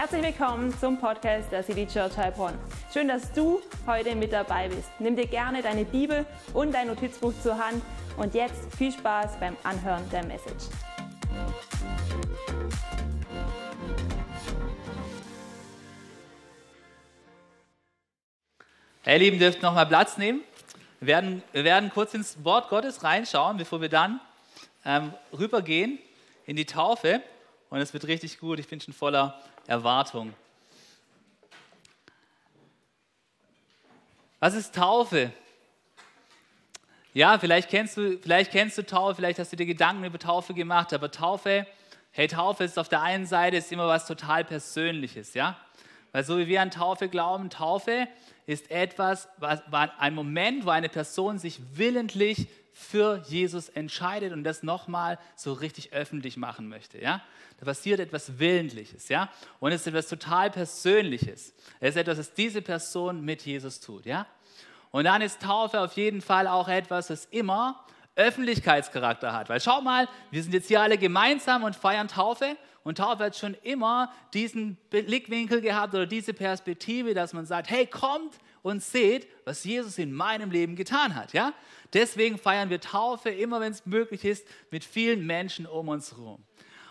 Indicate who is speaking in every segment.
Speaker 1: Herzlich willkommen zum Podcast der City Church Heilbronn. Schön, dass du heute mit dabei bist. Nimm dir gerne deine Bibel und dein Notizbuch zur Hand und jetzt viel Spaß beim Anhören der Message.
Speaker 2: Hey, ihr Lieben, dürft nochmal Platz nehmen. Wir werden, wir werden kurz ins Wort Gottes reinschauen, bevor wir dann ähm, rübergehen in die Taufe. Und es wird richtig gut. Ich bin schon voller Erwartung. Was ist Taufe? Ja, vielleicht kennst du, vielleicht kennst du Taufe, vielleicht hast du dir Gedanken über Taufe gemacht, aber Taufe, hey, Taufe ist auf der einen Seite ist immer was total Persönliches, ja? Weil so wie wir an Taufe glauben, Taufe ist etwas, was, ein Moment, wo eine Person sich willentlich für Jesus entscheidet und das nochmal so richtig öffentlich machen möchte. Ja? Da passiert etwas Willentliches. Ja? Und es ist etwas total Persönliches. Es ist etwas, was diese Person mit Jesus tut. Ja? Und dann ist Taufe auf jeden Fall auch etwas, das immer Öffentlichkeitscharakter hat. Weil schau mal, wir sind jetzt hier alle gemeinsam und feiern Taufe. Und Taufe hat schon immer diesen Blickwinkel gehabt oder diese Perspektive, dass man sagt, hey, kommt und seht, was Jesus in meinem Leben getan hat. Ja? Deswegen feiern wir Taufe immer, wenn es möglich ist, mit vielen Menschen um uns herum.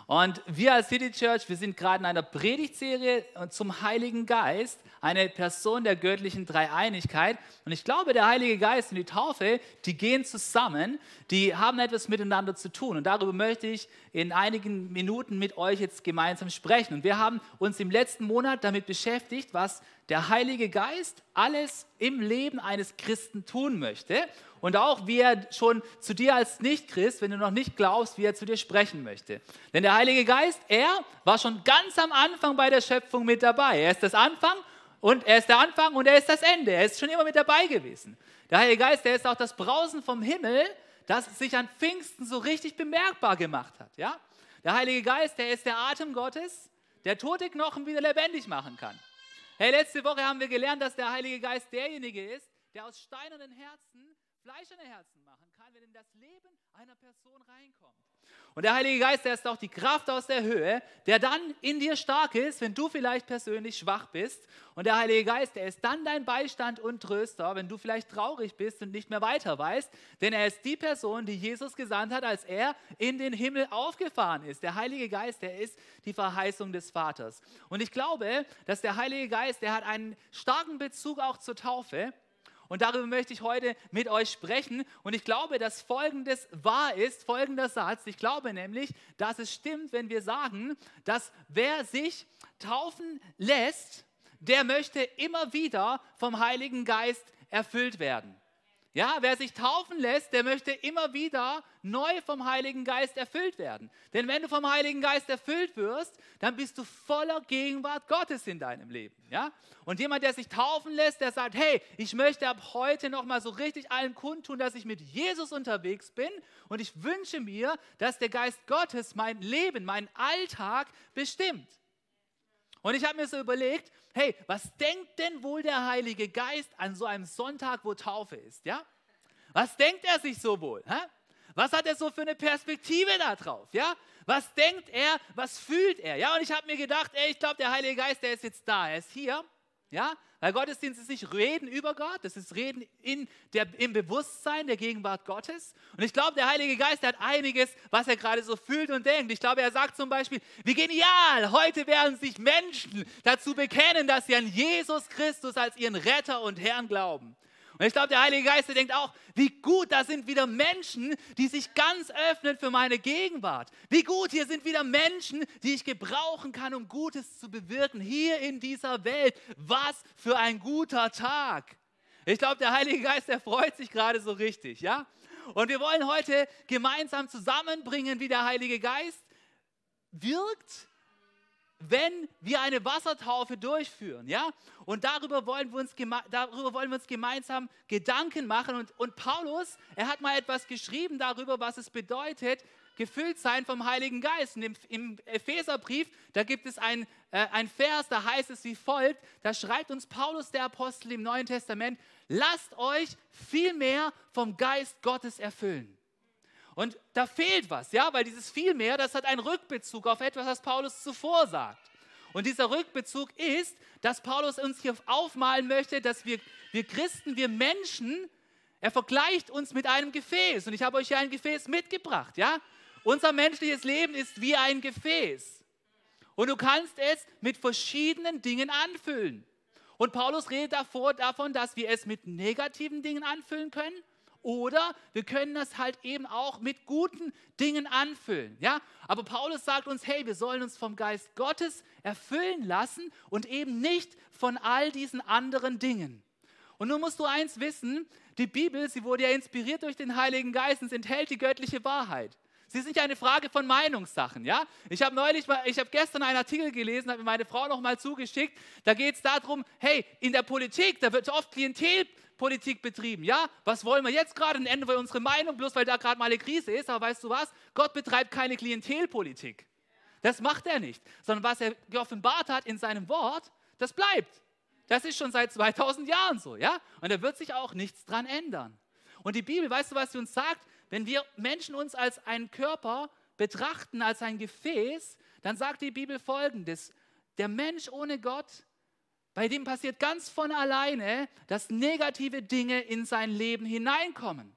Speaker 2: Und wir als City Church, wir sind gerade in einer Predigtserie zum Heiligen Geist, eine Person der göttlichen Dreieinigkeit. Und ich glaube, der Heilige Geist und die Taufe, die gehen zusammen, die haben etwas miteinander zu tun. Und darüber möchte ich in einigen Minuten mit euch jetzt gemeinsam sprechen. Und wir haben uns im letzten Monat damit beschäftigt, was der Heilige Geist alles im Leben eines Christen tun möchte und auch wie er schon zu dir als Nicht-Christ, wenn du noch nicht glaubst, wie er zu dir sprechen möchte. Denn der Heilige Geist, er war schon ganz am Anfang bei der Schöpfung mit dabei. Er ist das Anfang und er ist der Anfang und er ist das Ende. Er ist schon immer mit dabei gewesen. Der Heilige Geist, der ist auch das Brausen vom Himmel, das sich an Pfingsten so richtig bemerkbar gemacht hat. Ja? Der Heilige Geist, der ist der Atem Gottes, der tote Knochen wieder lebendig machen kann. Hey, letzte Woche haben wir gelernt, dass der Heilige Geist derjenige ist, der aus steinernen Herzen fleischerne Herzen machen kann, wenn in das Leben einer Person reinkommt. Und der Heilige Geist, der ist auch die Kraft aus der Höhe, der dann in dir stark ist, wenn du vielleicht persönlich schwach bist. Und der Heilige Geist, der ist dann dein Beistand und Tröster, wenn du vielleicht traurig bist und nicht mehr weiter weißt. Denn er ist die Person, die Jesus gesandt hat, als er in den Himmel aufgefahren ist. Der Heilige Geist, der ist die Verheißung des Vaters. Und ich glaube, dass der Heilige Geist, der hat einen starken Bezug auch zur Taufe. Und darüber möchte ich heute mit euch sprechen. Und ich glaube, dass Folgendes wahr ist, folgender Satz. Ich glaube nämlich, dass es stimmt, wenn wir sagen, dass wer sich taufen lässt, der möchte immer wieder vom Heiligen Geist erfüllt werden. Ja, wer sich taufen lässt, der möchte immer wieder neu vom Heiligen Geist erfüllt werden. Denn wenn du vom Heiligen Geist erfüllt wirst, dann bist du voller Gegenwart Gottes in deinem Leben. Ja? Und jemand, der sich taufen lässt, der sagt, hey, ich möchte ab heute nochmal so richtig allen kundtun, dass ich mit Jesus unterwegs bin und ich wünsche mir, dass der Geist Gottes mein Leben, meinen Alltag bestimmt. Und ich habe mir so überlegt, hey, was denkt denn wohl der Heilige Geist an so einem Sonntag, wo Taufe ist? Ja? Was denkt er sich so wohl? Hä? Was hat er so für eine Perspektive da drauf? Ja? Was denkt er? Was fühlt er? Ja, und ich habe mir gedacht, ey, ich glaube, der Heilige Geist, der ist jetzt da, er ist hier. Ja, weil Gottesdienst ist nicht Reden über Gott, das ist Reden in der, im Bewusstsein der Gegenwart Gottes. Und ich glaube, der Heilige Geist hat einiges, was er gerade so fühlt und denkt. Ich glaube, er sagt zum Beispiel, wie genial, heute werden sich Menschen dazu bekennen, dass sie an Jesus Christus als ihren Retter und Herrn glauben. Und ich glaube, der Heilige Geist der denkt auch, wie gut, da sind wieder Menschen, die sich ganz öffnen für meine Gegenwart. Wie gut, hier sind wieder Menschen, die ich gebrauchen kann, um Gutes zu bewirken, hier in dieser Welt. Was für ein guter Tag. Ich glaube, der Heilige Geist, der freut sich gerade so richtig, ja? Und wir wollen heute gemeinsam zusammenbringen, wie der Heilige Geist wirkt wenn wir eine Wassertaufe durchführen. Ja? Und darüber wollen, wir uns darüber wollen wir uns gemeinsam Gedanken machen. Und, und Paulus, er hat mal etwas geschrieben darüber, was es bedeutet, gefüllt sein vom Heiligen Geist. Und im, im Epheserbrief, da gibt es ein, äh, ein Vers, da heißt es wie folgt, da schreibt uns Paulus der Apostel im Neuen Testament, lasst euch viel mehr vom Geist Gottes erfüllen. Und da fehlt was, ja, weil dieses vielmehr, das hat einen Rückbezug auf etwas, was Paulus zuvor sagt. Und dieser Rückbezug ist, dass Paulus uns hier aufmalen möchte, dass wir, wir Christen, wir Menschen, er vergleicht uns mit einem Gefäß. Und ich habe euch hier ein Gefäß mitgebracht. Ja? Unser menschliches Leben ist wie ein Gefäß. Und du kannst es mit verschiedenen Dingen anfüllen. Und Paulus redet davor, davon, dass wir es mit negativen Dingen anfüllen können oder wir können das halt eben auch mit guten Dingen anfüllen. Ja? Aber Paulus sagt uns, hey, wir sollen uns vom Geist Gottes erfüllen lassen und eben nicht von all diesen anderen Dingen. Und nun musst du eins wissen, die Bibel, sie wurde ja inspiriert durch den Heiligen Geist und enthält die göttliche Wahrheit. Sie ist nicht eine Frage von Meinungssachen, ja? Ich habe neulich mal, ich habe gestern einen Artikel gelesen, habe mir meine Frau noch mal zugeschickt. Da geht es darum, hey, in der Politik, da wird oft Klientelpolitik betrieben, ja? Was wollen wir jetzt gerade? Dann ändern wir unsere Meinung, bloß weil da gerade mal eine Krise ist. Aber weißt du was? Gott betreibt keine Klientelpolitik. Das macht er nicht, sondern was er geoffenbart hat in seinem Wort, das bleibt. Das ist schon seit 2000 Jahren so, ja? Und da wird sich auch nichts dran ändern. Und die Bibel, weißt du, was sie uns sagt? Wenn wir Menschen uns als einen Körper betrachten, als ein Gefäß, dann sagt die Bibel folgendes: Der Mensch ohne Gott, bei dem passiert ganz von alleine, dass negative Dinge in sein Leben hineinkommen.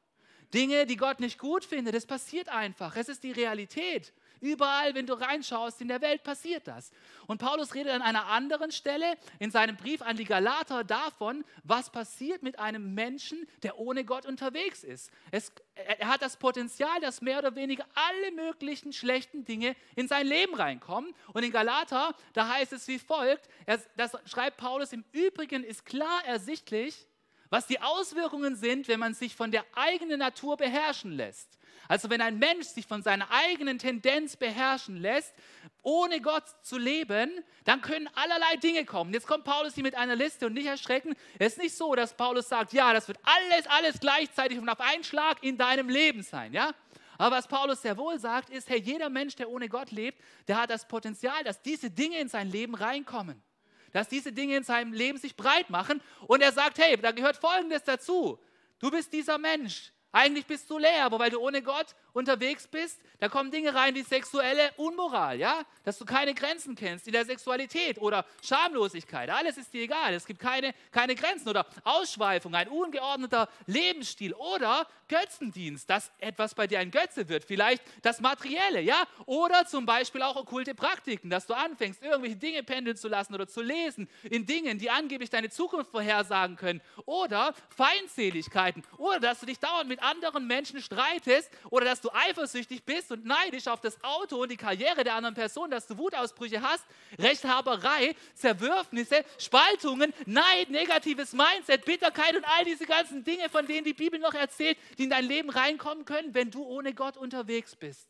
Speaker 2: Dinge, die Gott nicht gut findet, das passiert einfach. Es ist die Realität. Überall, wenn du reinschaust in der Welt, passiert das. Und Paulus redet an einer anderen Stelle in seinem Brief an die Galater davon, was passiert mit einem Menschen, der ohne Gott unterwegs ist. Es, er hat das Potenzial, dass mehr oder weniger alle möglichen schlechten Dinge in sein Leben reinkommen. Und in Galater, da heißt es wie folgt, er, das schreibt Paulus, im Übrigen ist klar ersichtlich, was die Auswirkungen sind, wenn man sich von der eigenen Natur beherrschen lässt. Also wenn ein Mensch sich von seiner eigenen Tendenz beherrschen lässt, ohne Gott zu leben, dann können allerlei Dinge kommen. Jetzt kommt Paulus hier mit einer Liste und nicht erschrecken. Es ist nicht so, dass Paulus sagt, ja, das wird alles, alles gleichzeitig und auf einen Schlag in deinem Leben sein, ja? Aber was Paulus sehr wohl sagt, ist, hey, jeder Mensch, der ohne Gott lebt, der hat das Potenzial, dass diese Dinge in sein Leben reinkommen. Dass diese Dinge in seinem Leben sich breit machen. Und er sagt, hey, da gehört Folgendes dazu. Du bist dieser Mensch, eigentlich bist du leer, aber weil du ohne Gott unterwegs bist, da kommen Dinge rein wie sexuelle Unmoral, ja? Dass du keine Grenzen kennst in der Sexualität oder Schamlosigkeit. Alles ist dir egal. Es gibt keine, keine Grenzen oder Ausschweifung, ein ungeordneter Lebensstil oder Götzendienst, dass etwas bei dir ein Götze wird. Vielleicht das Materielle, ja? Oder zum Beispiel auch okkulte Praktiken, dass du anfängst, irgendwelche Dinge pendeln zu lassen oder zu lesen in Dingen, die angeblich deine Zukunft vorhersagen können. Oder Feindseligkeiten. Oder dass du dich dauernd mit anderen Menschen streitest oder dass du eifersüchtig bist und neidisch auf das Auto und die Karriere der anderen Person, dass du Wutausbrüche hast, Rechthaberei, Zerwürfnisse, Spaltungen, Neid, negatives Mindset, Bitterkeit und all diese ganzen Dinge, von denen die Bibel noch erzählt, die in dein Leben reinkommen können, wenn du ohne Gott unterwegs bist.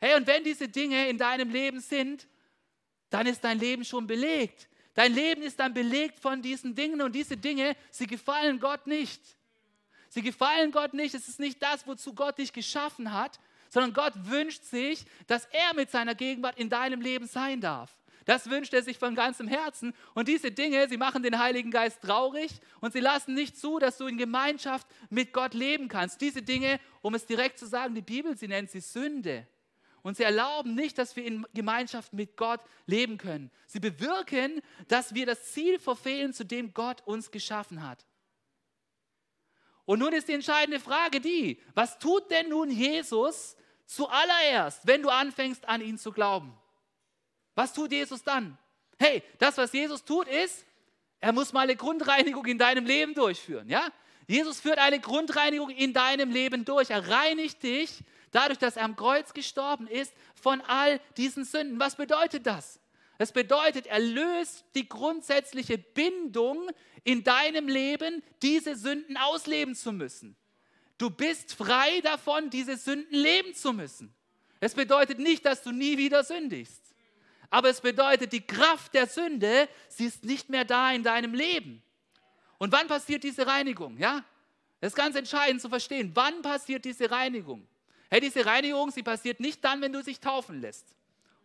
Speaker 2: Hey, und wenn diese Dinge in deinem Leben sind, dann ist dein Leben schon belegt. Dein Leben ist dann belegt von diesen Dingen und diese Dinge, sie gefallen Gott nicht. Sie gefallen Gott nicht. Es ist nicht das, wozu Gott dich geschaffen hat, sondern Gott wünscht sich, dass er mit seiner Gegenwart in deinem Leben sein darf. Das wünscht er sich von ganzem Herzen. Und diese Dinge, sie machen den Heiligen Geist traurig und sie lassen nicht zu, dass du in Gemeinschaft mit Gott leben kannst. Diese Dinge, um es direkt zu sagen, die Bibel, sie nennt sie Sünde. Und sie erlauben nicht, dass wir in Gemeinschaft mit Gott leben können. Sie bewirken, dass wir das Ziel verfehlen, zu dem Gott uns geschaffen hat. Und nun ist die entscheidende Frage die, was tut denn nun Jesus zuallererst, wenn du anfängst an ihn zu glauben? Was tut Jesus dann? Hey, das, was Jesus tut, ist, er muss mal eine Grundreinigung in deinem Leben durchführen. Ja? Jesus führt eine Grundreinigung in deinem Leben durch. Er reinigt dich dadurch, dass er am Kreuz gestorben ist, von all diesen Sünden. Was bedeutet das? Das bedeutet, er löst die grundsätzliche Bindung in deinem Leben, diese Sünden ausleben zu müssen. Du bist frei davon, diese Sünden leben zu müssen. Es bedeutet nicht, dass du nie wieder sündigst. Aber es bedeutet, die Kraft der Sünde, sie ist nicht mehr da in deinem Leben. Und wann passiert diese Reinigung? Ja? Das ist ganz entscheidend zu verstehen. Wann passiert diese Reinigung? Hey, diese Reinigung, sie passiert nicht dann, wenn du dich taufen lässt.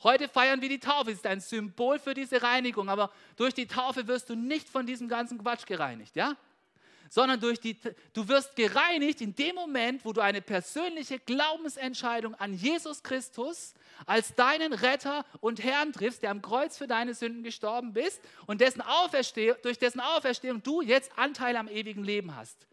Speaker 2: Heute feiern wir die Taufe. Es ist ein Symbol für diese Reinigung. Aber durch die Taufe wirst du nicht von diesem ganzen Quatsch gereinigt. Ja? sondern durch die, du wirst gereinigt in dem Moment, wo du eine persönliche Glaubensentscheidung an Jesus Christus als deinen Retter und Herrn triffst, der am Kreuz für deine Sünden gestorben bist und dessen durch dessen Auferstehung du jetzt Anteil am ewigen Leben hast.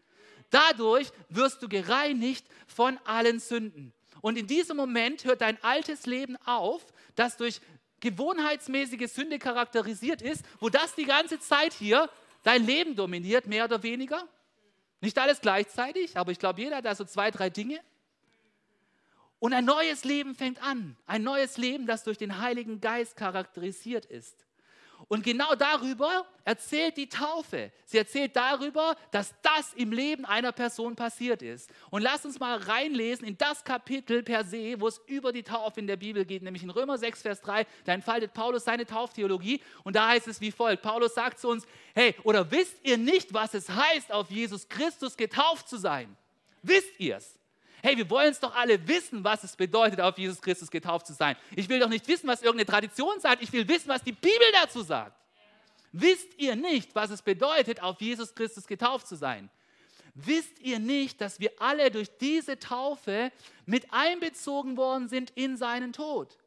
Speaker 2: Dadurch wirst du gereinigt von allen Sünden. Und in diesem Moment hört dein altes Leben auf, das durch gewohnheitsmäßige Sünde charakterisiert ist, wo das die ganze Zeit hier dein Leben dominiert, mehr oder weniger. Nicht alles gleichzeitig, aber ich glaube, jeder hat da so zwei, drei Dinge. Und ein neues Leben fängt an. Ein neues Leben, das durch den Heiligen Geist charakterisiert ist. Und genau darüber erzählt die Taufe. Sie erzählt darüber, dass das im Leben einer Person passiert ist. Und lass uns mal reinlesen in das Kapitel per se, wo es über die Taufe in der Bibel geht, nämlich in Römer 6, Vers 3. Da entfaltet Paulus seine Tauftheologie und da heißt es wie folgt. Paulus sagt zu uns, hey, oder wisst ihr nicht, was es heißt, auf Jesus Christus getauft zu sein? Wisst ihr es? Hey, wir wollen es doch alle wissen, was es bedeutet, auf Jesus Christus getauft zu sein. Ich will doch nicht wissen, was irgendeine Tradition sagt. Ich will wissen, was die Bibel dazu sagt. Wisst ihr nicht, was es bedeutet, auf Jesus Christus getauft zu sein? Wisst ihr nicht, dass wir alle durch diese Taufe mit einbezogen worden sind in seinen Tod?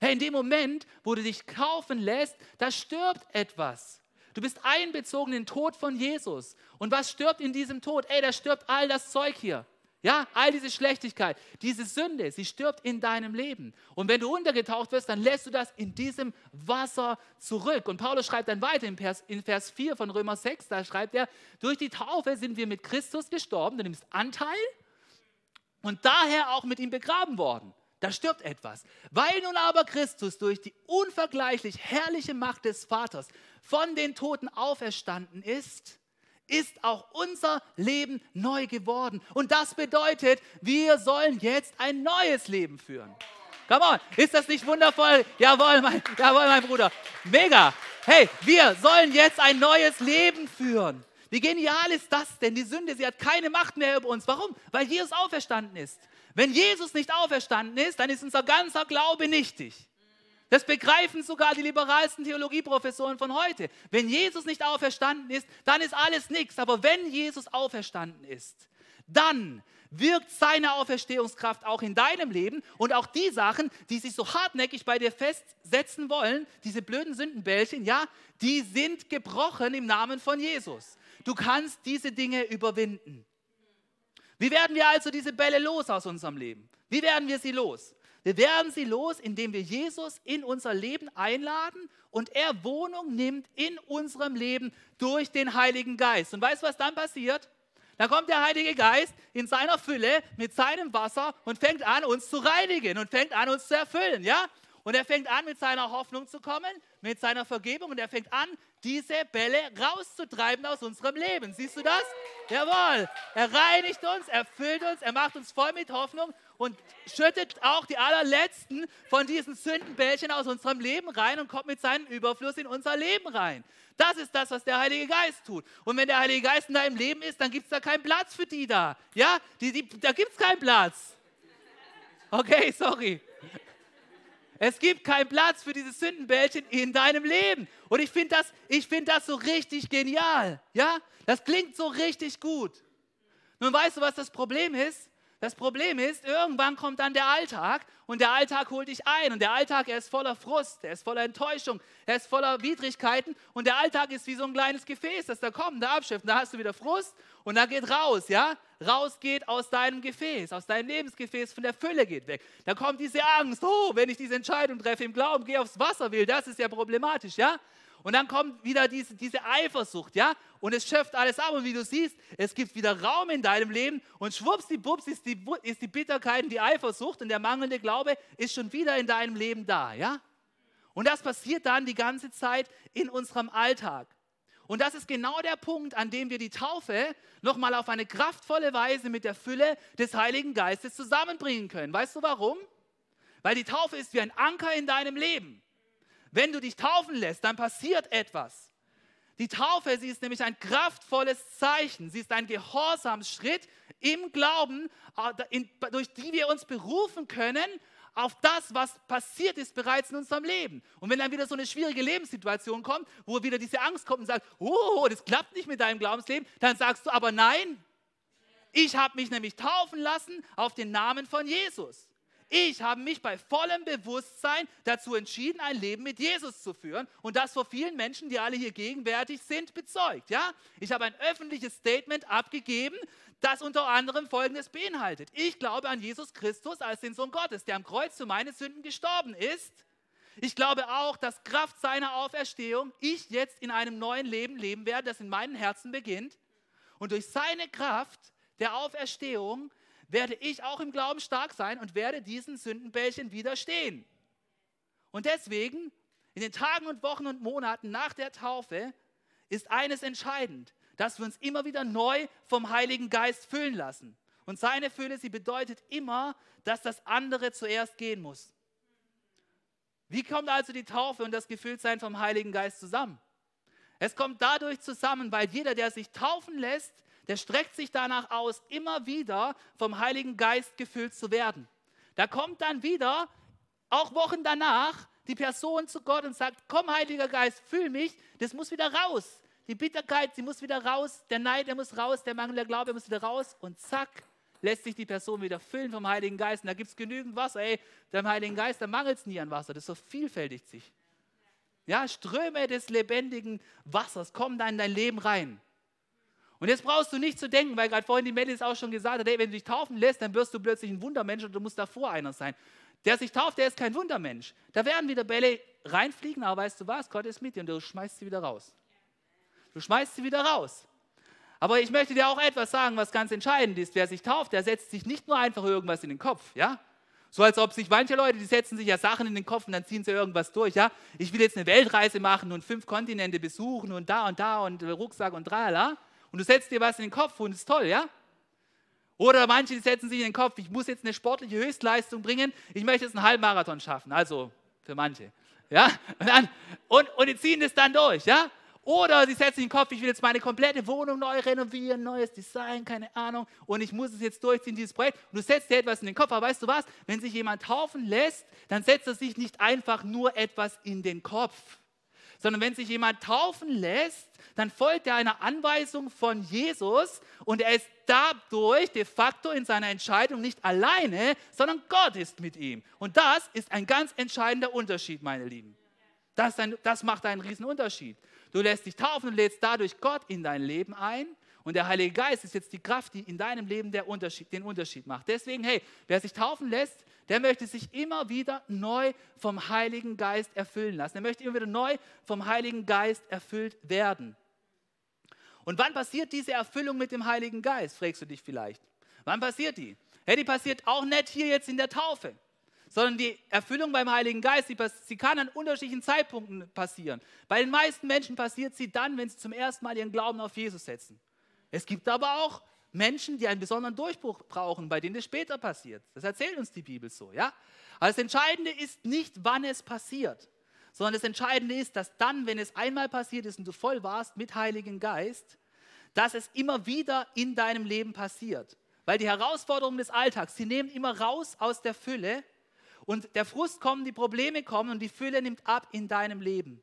Speaker 2: Hey, in dem Moment, wo du dich kaufen lässt, da stirbt etwas. Du bist einbezogen in den Tod von Jesus. Und was stirbt in diesem Tod? Ey, da stirbt all das Zeug hier. Ja, all diese Schlechtigkeit, diese Sünde, sie stirbt in deinem Leben. Und wenn du untergetaucht wirst, dann lässt du das in diesem Wasser zurück. Und Paulus schreibt dann weiter in Vers, in Vers 4 von Römer 6, da schreibt er, durch die Taufe sind wir mit Christus gestorben, du nimmst Anteil und daher auch mit ihm begraben worden. Da stirbt etwas. Weil nun aber Christus durch die unvergleichlich herrliche Macht des Vaters von den Toten auferstanden ist, ist auch unser Leben neu geworden. Und das bedeutet, wir sollen jetzt ein neues Leben führen. Come on, ist das nicht wundervoll? Jawohl, mein, jawohl, mein Bruder. Mega. Hey, wir sollen jetzt ein neues Leben führen. Wie genial ist das denn? Die Sünde, sie hat keine Macht mehr über uns. Warum? Weil Jesus auferstanden ist. Wenn Jesus nicht auferstanden ist, dann ist unser ganzer Glaube nichtig. Das begreifen sogar die liberalsten Theologieprofessoren von heute. Wenn Jesus nicht auferstanden ist, dann ist alles nichts. Aber wenn Jesus auferstanden ist, dann wirkt seine Auferstehungskraft auch in deinem Leben und auch die Sachen, die sich so hartnäckig bei dir festsetzen wollen, diese blöden Sündenbällchen, ja, die sind gebrochen im Namen von Jesus. Du kannst diese Dinge überwinden. Wie werden wir also diese Bälle los aus unserem Leben? Wie werden wir sie los? Wir werden sie los, indem wir Jesus in unser Leben einladen und er Wohnung nimmt in unserem Leben durch den Heiligen Geist. Und weißt du, was dann passiert? Dann kommt der Heilige Geist in seiner Fülle mit seinem Wasser und fängt an, uns zu reinigen und fängt an, uns zu erfüllen, ja? Und er fängt an, mit seiner Hoffnung zu kommen, mit seiner Vergebung und er fängt an, diese Bälle rauszutreiben aus unserem Leben. Siehst du das? Jawohl. Er reinigt uns, erfüllt uns, er macht uns voll mit Hoffnung und schüttet auch die allerletzten von diesen Sündenbällchen aus unserem Leben rein und kommt mit seinem Überfluss in unser Leben rein. Das ist das, was der Heilige Geist tut. Und wenn der Heilige Geist in deinem Leben ist, dann gibt es da keinen Platz für die da. Ja, die, die, da gibt es keinen Platz. Okay, sorry. Es gibt keinen Platz für diese Sündenbällchen in deinem Leben. Und ich finde das, find das so richtig genial. Ja, das klingt so richtig gut. Nun weißt du, was das Problem ist? Das Problem ist, irgendwann kommt dann der Alltag und der Alltag holt dich ein. Und der Alltag, er ist voller Frust, er ist voller Enttäuschung, er ist voller Widrigkeiten. Und der Alltag ist wie so ein kleines Gefäß, das da kommt, da abschifft. Da hast du wieder Frust und da geht raus, ja? Raus geht aus deinem Gefäß, aus deinem Lebensgefäß, von der Fülle geht weg. Da kommt diese Angst, oh, wenn ich diese Entscheidung treffe im Glauben, gehe aufs Wasser will, das ist ja problematisch, ja? Und dann kommt wieder diese, diese Eifersucht, ja? Und es schöpft alles ab. Und wie du siehst, es gibt wieder Raum in deinem Leben. Und schwuppsdiwupps ist die, ist die Bitterkeit und die Eifersucht und der mangelnde Glaube ist schon wieder in deinem Leben da, ja? Und das passiert dann die ganze Zeit in unserem Alltag. Und das ist genau der Punkt, an dem wir die Taufe nochmal auf eine kraftvolle Weise mit der Fülle des Heiligen Geistes zusammenbringen können. Weißt du warum? Weil die Taufe ist wie ein Anker in deinem Leben. Wenn du dich taufen lässt, dann passiert etwas. Die Taufe, sie ist nämlich ein kraftvolles Zeichen. Sie ist ein Gehorsamsschritt im Glauben, äh, durch die wir uns berufen können auf das, was passiert ist bereits in unserem Leben. Und wenn dann wieder so eine schwierige Lebenssituation kommt, wo wieder diese Angst kommt und sagt, oh, das klappt nicht mit deinem Glaubensleben, dann sagst du aber nein. Ich habe mich nämlich taufen lassen auf den Namen von Jesus. Ich habe mich bei vollem Bewusstsein dazu entschieden, ein Leben mit Jesus zu führen und das vor vielen Menschen, die alle hier gegenwärtig sind, bezeugt. Ja? Ich habe ein öffentliches Statement abgegeben, das unter anderem Folgendes beinhaltet. Ich glaube an Jesus Christus als den Sohn Gottes, der am Kreuz für meine Sünden gestorben ist. Ich glaube auch, dass Kraft seiner Auferstehung ich jetzt in einem neuen Leben leben werde, das in meinem Herzen beginnt. Und durch seine Kraft der Auferstehung werde ich auch im Glauben stark sein und werde diesen Sündenbällchen widerstehen. Und deswegen, in den Tagen und Wochen und Monaten nach der Taufe, ist eines entscheidend, dass wir uns immer wieder neu vom Heiligen Geist füllen lassen. Und seine Fülle, sie bedeutet immer, dass das andere zuerst gehen muss. Wie kommt also die Taufe und das Gefülltsein vom Heiligen Geist zusammen? Es kommt dadurch zusammen, weil jeder, der sich taufen lässt, der streckt sich danach aus, immer wieder vom Heiligen Geist gefüllt zu werden. Da kommt dann wieder, auch Wochen danach, die Person zu Gott und sagt, komm Heiliger Geist, fühl mich, das muss wieder raus. Die Bitterkeit, sie muss wieder raus, der Neid, der muss raus, der Mangel der Glaube, der muss wieder raus und zack, lässt sich die Person wieder füllen vom Heiligen Geist. Und da gibt es genügend Wasser. Ey, dem Heiligen Geist, da mangelt es nie an Wasser, das vervielfältigt sich. Ja, Ströme des lebendigen Wassers kommen da in dein Leben rein. Und jetzt brauchst du nicht zu denken, weil gerade vorhin die Melis auch schon gesagt hat, hey, wenn du dich taufen lässt, dann wirst du plötzlich ein Wundermensch und du musst davor einer sein. Der sich tauft, der ist kein Wundermensch. Da werden wieder Bälle reinfliegen, aber weißt du was? Gott ist mit dir und du schmeißt sie wieder raus. Du schmeißt sie wieder raus. Aber ich möchte dir auch etwas sagen, was ganz entscheidend ist. Wer sich tauft, der setzt sich nicht nur einfach irgendwas in den Kopf, ja? So als ob sich manche Leute, die setzen sich ja Sachen in den Kopf und dann ziehen sie irgendwas durch, ja? Ich will jetzt eine Weltreise machen und fünf Kontinente besuchen und da und da und Rucksack und tralala und du setzt dir was in den Kopf und ist toll, ja? Oder manche setzen sich in den Kopf, ich muss jetzt eine sportliche Höchstleistung bringen, ich möchte jetzt einen Halbmarathon schaffen, also für manche. Ja? Und, dann, und, und die ziehen das dann durch, ja? Oder sie setzen sich in den Kopf, ich will jetzt meine komplette Wohnung neu renovieren, neues Design, keine Ahnung, und ich muss es jetzt durchziehen, dieses Projekt. Und du setzt dir etwas in den Kopf, aber weißt du was? Wenn sich jemand taufen lässt, dann setzt er sich nicht einfach nur etwas in den Kopf sondern wenn sich jemand taufen lässt, dann folgt er einer Anweisung von Jesus und er ist dadurch de facto in seiner Entscheidung nicht alleine, sondern Gott ist mit ihm. Und das ist ein ganz entscheidender Unterschied, meine Lieben. Das, ein, das macht einen riesen Unterschied. Du lässt dich taufen und lädst dadurch Gott in dein Leben ein. Und der Heilige Geist ist jetzt die Kraft, die in deinem Leben Unterschied, den Unterschied macht. Deswegen, hey, wer sich taufen lässt, der möchte sich immer wieder neu vom Heiligen Geist erfüllen lassen. Er möchte immer wieder neu vom Heiligen Geist erfüllt werden. Und wann passiert diese Erfüllung mit dem Heiligen Geist, fragst du dich vielleicht. Wann passiert die? Hey, die passiert auch nicht hier jetzt in der Taufe, sondern die Erfüllung beim Heiligen Geist, sie kann an unterschiedlichen Zeitpunkten passieren. Bei den meisten Menschen passiert sie dann, wenn sie zum ersten Mal ihren Glauben auf Jesus setzen. Es gibt aber auch Menschen, die einen besonderen Durchbruch brauchen, bei denen das später passiert. Das erzählt uns die Bibel so, ja? Aber das Entscheidende ist nicht, wann es passiert, sondern das Entscheidende ist, dass dann, wenn es einmal passiert ist und du voll warst mit Heiligen Geist, dass es immer wieder in deinem Leben passiert. Weil die Herausforderungen des Alltags, sie nehmen immer raus aus der Fülle und der Frust kommt, die Probleme kommen und die Fülle nimmt ab in deinem Leben.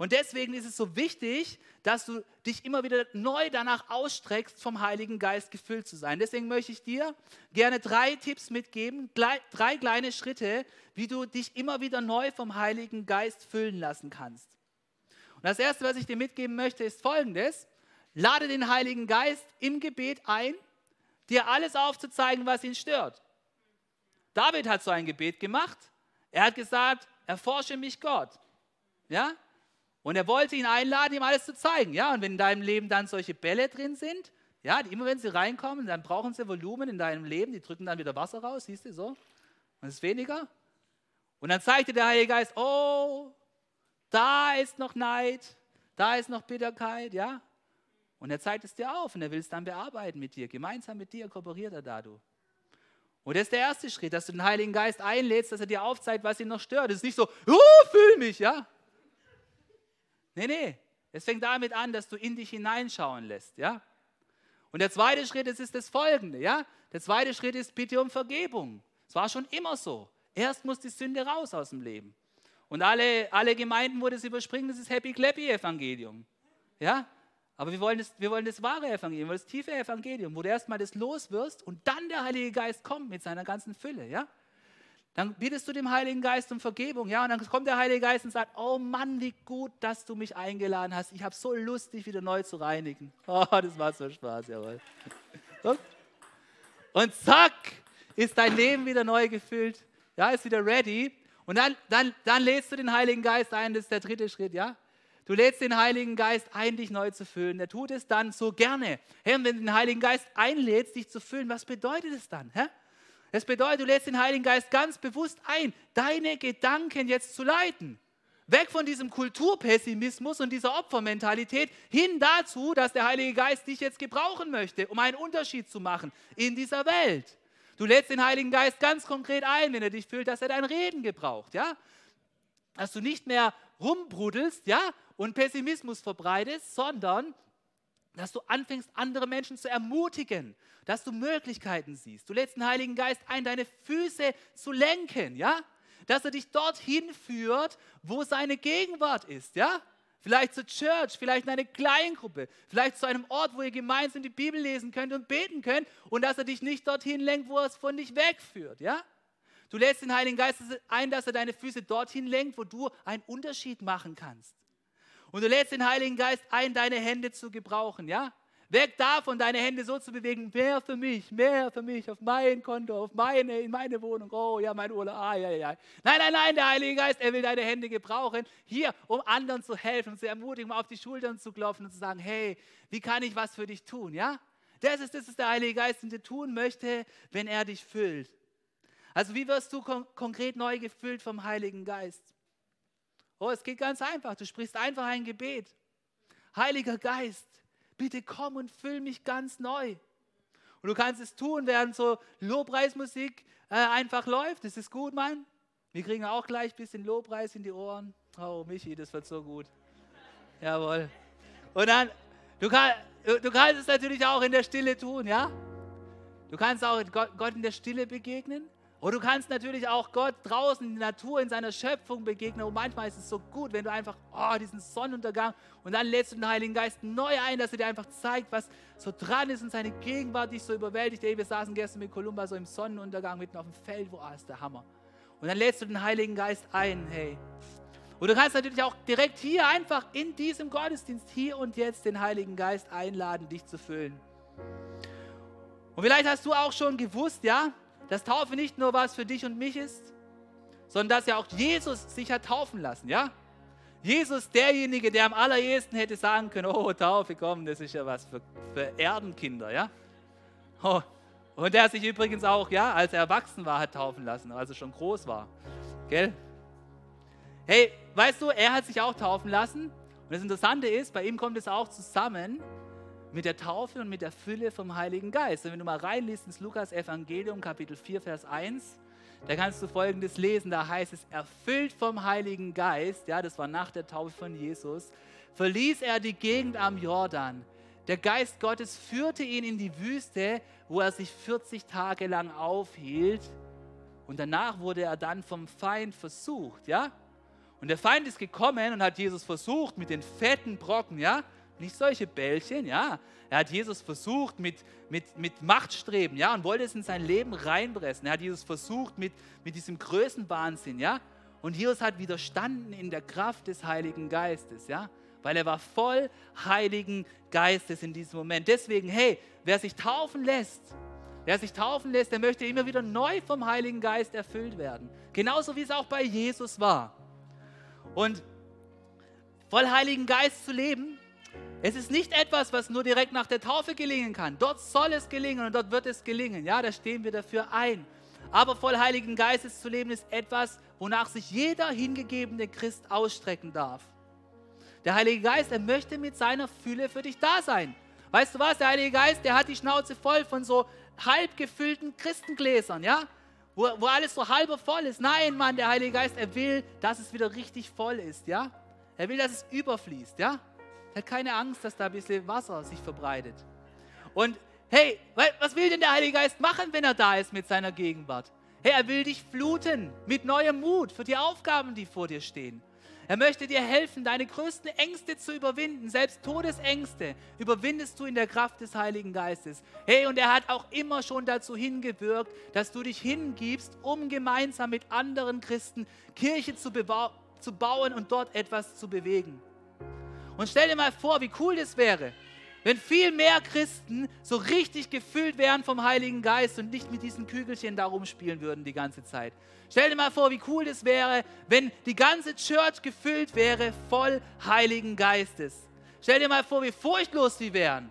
Speaker 2: Und deswegen ist es so wichtig, dass du dich immer wieder neu danach ausstreckst, vom Heiligen Geist gefüllt zu sein. Deswegen möchte ich dir gerne drei Tipps mitgeben, drei kleine Schritte, wie du dich immer wieder neu vom Heiligen Geist füllen lassen kannst. Und das Erste, was ich dir mitgeben möchte, ist Folgendes. Lade den Heiligen Geist im Gebet ein, dir alles aufzuzeigen, was ihn stört. David hat so ein Gebet gemacht. Er hat gesagt, erforsche mich Gott. Ja? Und er wollte ihn einladen, ihm alles zu zeigen. Ja, und wenn in deinem Leben dann solche Bälle drin sind, ja, immer wenn sie reinkommen, dann brauchen sie Volumen in deinem Leben, die drücken dann wieder Wasser raus, siehst du so? Und es ist weniger. Und dann zeigte der Heilige Geist, oh, da ist noch Neid, da ist noch Bitterkeit, ja? Und er zeigt es dir auf und er will es dann bearbeiten mit dir. Gemeinsam mit dir kooperiert er da, du. Und das ist der erste Schritt, dass du den Heiligen Geist einlädst, dass er dir aufzeigt, was ihn noch stört. Es ist nicht so, oh, fühl mich, ja? Nee, nee. Es fängt damit an, dass du in dich hineinschauen lässt, ja? Und der zweite Schritt ist, ist das folgende, ja? Der zweite Schritt ist Bitte um Vergebung. Es war schon immer so. Erst muss die Sünde raus aus dem Leben. Und alle, alle Gemeinden, wo das überspringen, das ist Happy Clappy Evangelium. Ja? Aber wir wollen, das, wir wollen das wahre Evangelium, das tiefe Evangelium, wo du erstmal das loswirst und dann der Heilige Geist kommt mit seiner ganzen Fülle. Ja? Dann bietest du dem Heiligen Geist um Vergebung, ja, und dann kommt der Heilige Geist und sagt, oh Mann, wie gut, dass du mich eingeladen hast. Ich habe so Lust, dich wieder neu zu reinigen. Oh, das war so Spaß, jawohl. Und zack, ist dein Leben wieder neu gefüllt. Ja, ist wieder ready. Und dann, dann, dann lädst du den Heiligen Geist ein, das ist der dritte Schritt, ja. Du lädst den Heiligen Geist ein, dich neu zu füllen. Er tut es dann so gerne. Herr, wenn du den Heiligen Geist einlädst, dich zu füllen, was bedeutet es dann? Hä? Das bedeutet, du lädst den Heiligen Geist ganz bewusst ein, deine Gedanken jetzt zu leiten. Weg von diesem Kulturpessimismus und dieser Opfermentalität hin dazu, dass der Heilige Geist dich jetzt gebrauchen möchte, um einen Unterschied zu machen in dieser Welt. Du lädst den Heiligen Geist ganz konkret ein, wenn er dich fühlt, dass er dein Reden gebraucht, ja? Dass du nicht mehr rumbrudelst, ja, und Pessimismus verbreitest, sondern dass du anfängst, andere Menschen zu ermutigen, dass du Möglichkeiten siehst. Du lädst den Heiligen Geist ein, deine Füße zu lenken, ja? Dass er dich dorthin führt, wo seine Gegenwart ist, ja? Vielleicht zur Church, vielleicht in eine Kleingruppe, vielleicht zu einem Ort, wo ihr gemeinsam die Bibel lesen könnt und beten könnt und dass er dich nicht dorthin lenkt, wo er es von dich wegführt, ja? Du lädst den Heiligen Geist ein, dass er deine Füße dorthin lenkt, wo du einen Unterschied machen kannst. Und du lädst den Heiligen Geist ein, deine Hände zu gebrauchen, ja? Weg davon, deine Hände so zu bewegen, mehr für mich, mehr für mich, auf mein Konto, auf meine, in meine Wohnung, oh ja, mein Urlaub, ah, ja, ja. Nein, nein, nein, der Heilige Geist, er will deine Hände gebrauchen, hier, um anderen zu helfen, zu ermutigen, auf die Schultern zu klopfen und zu sagen, hey, wie kann ich was für dich tun, ja? Das ist, das ist der Heilige Geist, den du tun möchte, wenn er dich füllt. Also wie wirst du kon konkret neu gefüllt vom Heiligen Geist? Oh, es geht ganz einfach. Du sprichst einfach ein Gebet. Heiliger Geist, bitte komm und füll mich ganz neu. Und du kannst es tun, während so Lobpreismusik äh, einfach läuft. Das ist gut, Mann. Wir kriegen auch gleich ein bisschen Lobpreis in die Ohren. Oh, Michi, das wird so gut. Jawohl. Und dann, du, kann, du kannst es natürlich auch in der Stille tun, ja? Du kannst auch Gott in der Stille begegnen. Und du kannst natürlich auch Gott draußen in der Natur, in seiner Schöpfung begegnen. Und manchmal ist es so gut, wenn du einfach, oh, diesen Sonnenuntergang und dann lädst du den Heiligen Geist neu ein, dass er dir einfach zeigt, was so dran ist und seine Gegenwart dich so überwältigt. Ey, wir saßen gestern mit Kolumba so im Sonnenuntergang mitten auf dem Feld, wo, ah, ist der Hammer. Und dann lädst du den Heiligen Geist ein, hey. Und du kannst natürlich auch direkt hier einfach in diesem Gottesdienst hier und jetzt den Heiligen Geist einladen, dich zu füllen. Und vielleicht hast du auch schon gewusst, ja, dass Taufe nicht nur was für dich und mich ist, sondern dass ja auch Jesus sich hat taufen lassen, ja? Jesus, derjenige, der am allerersten hätte sagen können, oh, Taufe, komm, das ist ja was für, für Erdenkinder, ja? Oh, und der sich übrigens auch, ja, als er erwachsen war, hat taufen lassen, als er schon groß war, gell? Hey, weißt du, er hat sich auch taufen lassen. Und das Interessante ist, bei ihm kommt es auch zusammen, mit der Taufe und mit der Fülle vom Heiligen Geist. Und wenn du mal reinliest ins Lukas Evangelium, Kapitel 4, Vers 1, da kannst du folgendes lesen: Da heißt es, erfüllt vom Heiligen Geist, ja, das war nach der Taufe von Jesus, verließ er die Gegend am Jordan. Der Geist Gottes führte ihn in die Wüste, wo er sich 40 Tage lang aufhielt. Und danach wurde er dann vom Feind versucht, ja? Und der Feind ist gekommen und hat Jesus versucht mit den fetten Brocken, ja? Nicht solche Bällchen, ja. Er hat Jesus versucht mit, mit, mit Machtstreben, ja, und wollte es in sein Leben reinpressen. Er hat Jesus versucht mit, mit diesem Größenwahnsinn, ja. Und Jesus hat widerstanden in der Kraft des Heiligen Geistes, ja. Weil er war voll Heiligen Geistes in diesem Moment. Deswegen, hey, wer sich taufen lässt, Wer sich taufen lässt, der möchte immer wieder neu vom Heiligen Geist erfüllt werden. Genauso wie es auch bei Jesus war. Und voll Heiligen Geist zu leben, es ist nicht etwas, was nur direkt nach der Taufe gelingen kann. Dort soll es gelingen und dort wird es gelingen. Ja, da stehen wir dafür ein. Aber voll Heiligen Geistes zu leben ist etwas, wonach sich jeder hingegebene Christ ausstrecken darf. Der Heilige Geist, er möchte mit seiner Fülle für dich da sein. Weißt du was? Der Heilige Geist, der hat die Schnauze voll von so halb gefüllten Christengläsern, ja? Wo, wo alles so halber voll ist. Nein, Mann, der Heilige Geist, er will, dass es wieder richtig voll ist, ja? Er will, dass es überfließt, ja? Hat keine Angst, dass da ein bisschen Wasser sich verbreitet. Und hey, was will denn der Heilige Geist machen, wenn er da ist mit seiner Gegenwart? Hey, er will dich fluten mit neuem Mut für die Aufgaben, die vor dir stehen. Er möchte dir helfen, deine größten Ängste zu überwinden. Selbst Todesängste überwindest du in der Kraft des Heiligen Geistes. Hey, und er hat auch immer schon dazu hingewirkt, dass du dich hingibst, um gemeinsam mit anderen Christen Kirche zu, zu bauen und dort etwas zu bewegen. Und stell dir mal vor, wie cool das wäre, wenn viel mehr Christen so richtig gefüllt wären vom Heiligen Geist und nicht mit diesen Kügelchen da rumspielen würden die ganze Zeit. Stell dir mal vor, wie cool das wäre, wenn die ganze Church gefüllt wäre voll Heiligen Geistes. Stell dir mal vor, wie furchtlos die wären.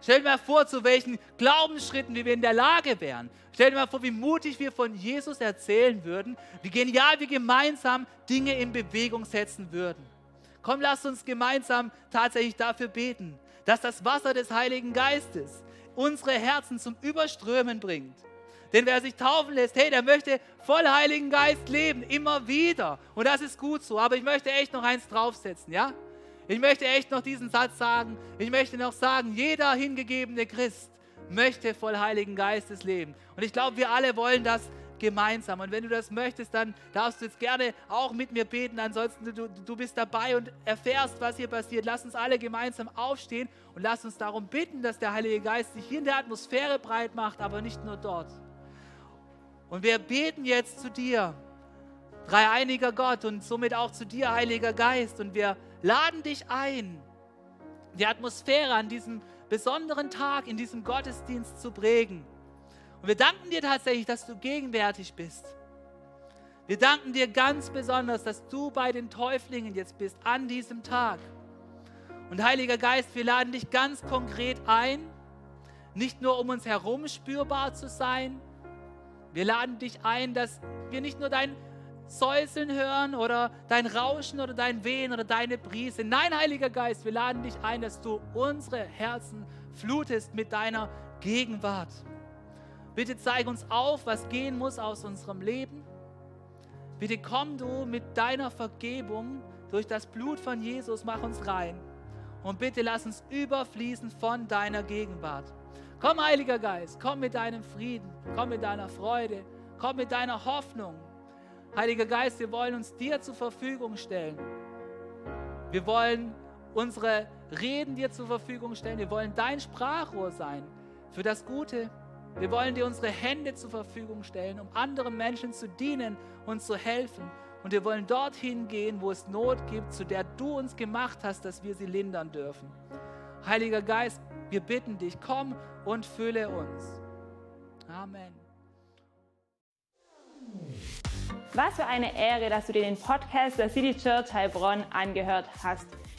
Speaker 2: Stell dir mal vor, zu welchen Glaubensschritten wir in der Lage wären. Stell dir mal vor, wie mutig wir von Jesus erzählen würden, wie genial wir gemeinsam Dinge in Bewegung setzen würden. Komm, lass uns gemeinsam tatsächlich dafür beten, dass das Wasser des Heiligen Geistes unsere Herzen zum Überströmen bringt. Denn wer sich taufen lässt, hey, der möchte voll Heiligen Geist leben, immer wieder. Und das ist gut so. Aber ich möchte echt noch eins draufsetzen, ja? Ich möchte echt noch diesen Satz sagen. Ich möchte noch sagen, jeder hingegebene Christ möchte voll Heiligen Geistes leben. Und ich glaube, wir alle wollen das gemeinsam. Und wenn du das möchtest, dann darfst du jetzt gerne auch mit mir beten. Ansonsten, du, du bist dabei und erfährst, was hier passiert. Lass uns alle gemeinsam aufstehen und lass uns darum bitten, dass der Heilige Geist sich hier in der Atmosphäre breit macht, aber nicht nur dort. Und wir beten jetzt zu dir, dreieiniger Gott und somit auch zu dir, Heiliger Geist. Und wir laden dich ein, die Atmosphäre an diesem besonderen Tag, in diesem Gottesdienst zu prägen. Und wir danken dir tatsächlich, dass du gegenwärtig bist. Wir danken dir ganz besonders, dass du bei den Täuflingen jetzt bist an diesem Tag. Und Heiliger Geist, wir laden dich ganz konkret ein, nicht nur um uns herum spürbar zu sein. Wir laden dich ein, dass wir nicht nur dein Säuseln hören oder dein Rauschen oder dein Wehen oder deine Brise. Nein, Heiliger Geist, wir laden dich ein, dass du unsere Herzen flutest mit deiner Gegenwart. Bitte zeig uns auf, was gehen muss aus unserem Leben. Bitte komm du mit deiner Vergebung durch das Blut von Jesus, mach uns rein. Und bitte lass uns überfließen von deiner Gegenwart. Komm, Heiliger Geist, komm mit deinem Frieden, komm mit deiner Freude, komm mit deiner Hoffnung. Heiliger Geist, wir wollen uns dir zur Verfügung stellen. Wir wollen unsere Reden dir zur Verfügung stellen. Wir wollen dein Sprachrohr sein für das Gute, wir wollen dir unsere Hände zur Verfügung stellen, um anderen Menschen zu dienen und zu helfen. Und wir wollen dorthin gehen, wo es Not gibt, zu der du uns gemacht hast, dass wir sie lindern dürfen. Heiliger Geist, wir bitten dich, komm und fülle uns. Amen.
Speaker 1: Was für eine Ehre, dass du dir den Podcast der City Church Heilbronn angehört hast.